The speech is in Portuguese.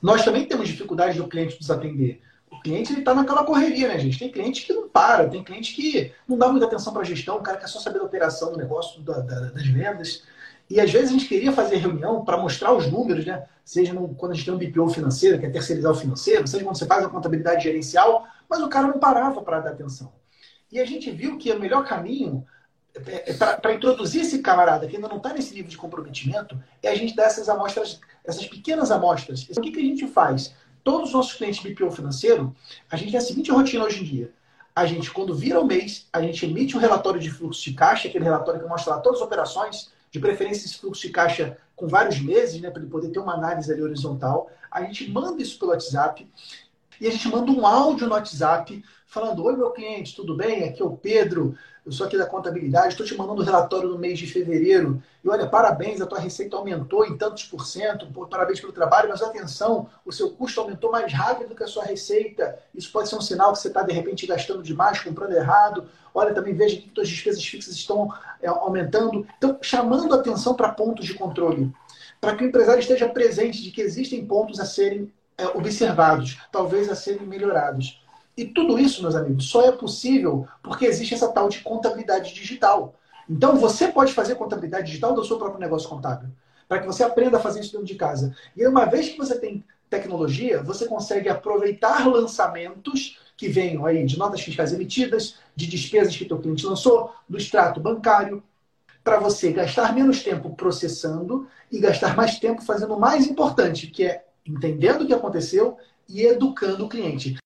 Nós também temos dificuldade do cliente nos atender. O cliente está naquela correria, né, gente? Tem cliente que não para, tem cliente que não dá muita atenção para a gestão, o cara quer só saber da operação do negócio, da, da, das vendas. E às vezes a gente queria fazer reunião para mostrar os números, né? Seja no, quando a gente tem um BPO financeiro, que é terceirizar o financeiro, seja quando você faz a contabilidade gerencial, mas o cara não parava para dar atenção. E a gente viu que o melhor caminho é, é para introduzir esse camarada que ainda não está nesse nível de comprometimento é a gente dar essas amostras, essas pequenas amostras. O que, que a gente faz? Todos os nossos clientes BPO financeiro, a gente tem a seguinte rotina hoje em dia. A gente, quando vira o mês, a gente emite um relatório de fluxo de caixa, aquele relatório que mostra lá todas as operações, de preferência esse fluxo de caixa com vários meses, né, para ele poder ter uma análise ali horizontal. A gente manda isso pelo WhatsApp e a gente manda um áudio no WhatsApp falando: Oi, meu cliente, tudo bem? Aqui é o Pedro, eu sou aqui da contabilidade, estou te mandando um relatório no mês de fevereiro. E olha, parabéns, a tua receita aumentou em tantos por cento, parabéns pelo trabalho, mas atenção, o seu custo aumentou mais rápido do que a sua receita. Isso pode ser um sinal que você está, de repente, gastando demais, comprando errado. Olha, também veja que suas despesas fixas estão é, aumentando. Então, chamando atenção para pontos de controle. Para que o empresário esteja presente de que existem pontos a serem observados, talvez a serem melhorados. E tudo isso, meus amigos, só é possível porque existe essa tal de contabilidade digital. Então, você pode fazer contabilidade digital do seu próprio negócio contábil, para que você aprenda a fazer isso dentro de casa. E uma vez que você tem tecnologia, você consegue aproveitar lançamentos que venham aí de notas fiscais emitidas, de despesas que o teu cliente lançou, do extrato bancário, para você gastar menos tempo processando e gastar mais tempo fazendo o mais importante, que é entendendo o que aconteceu e educando o cliente.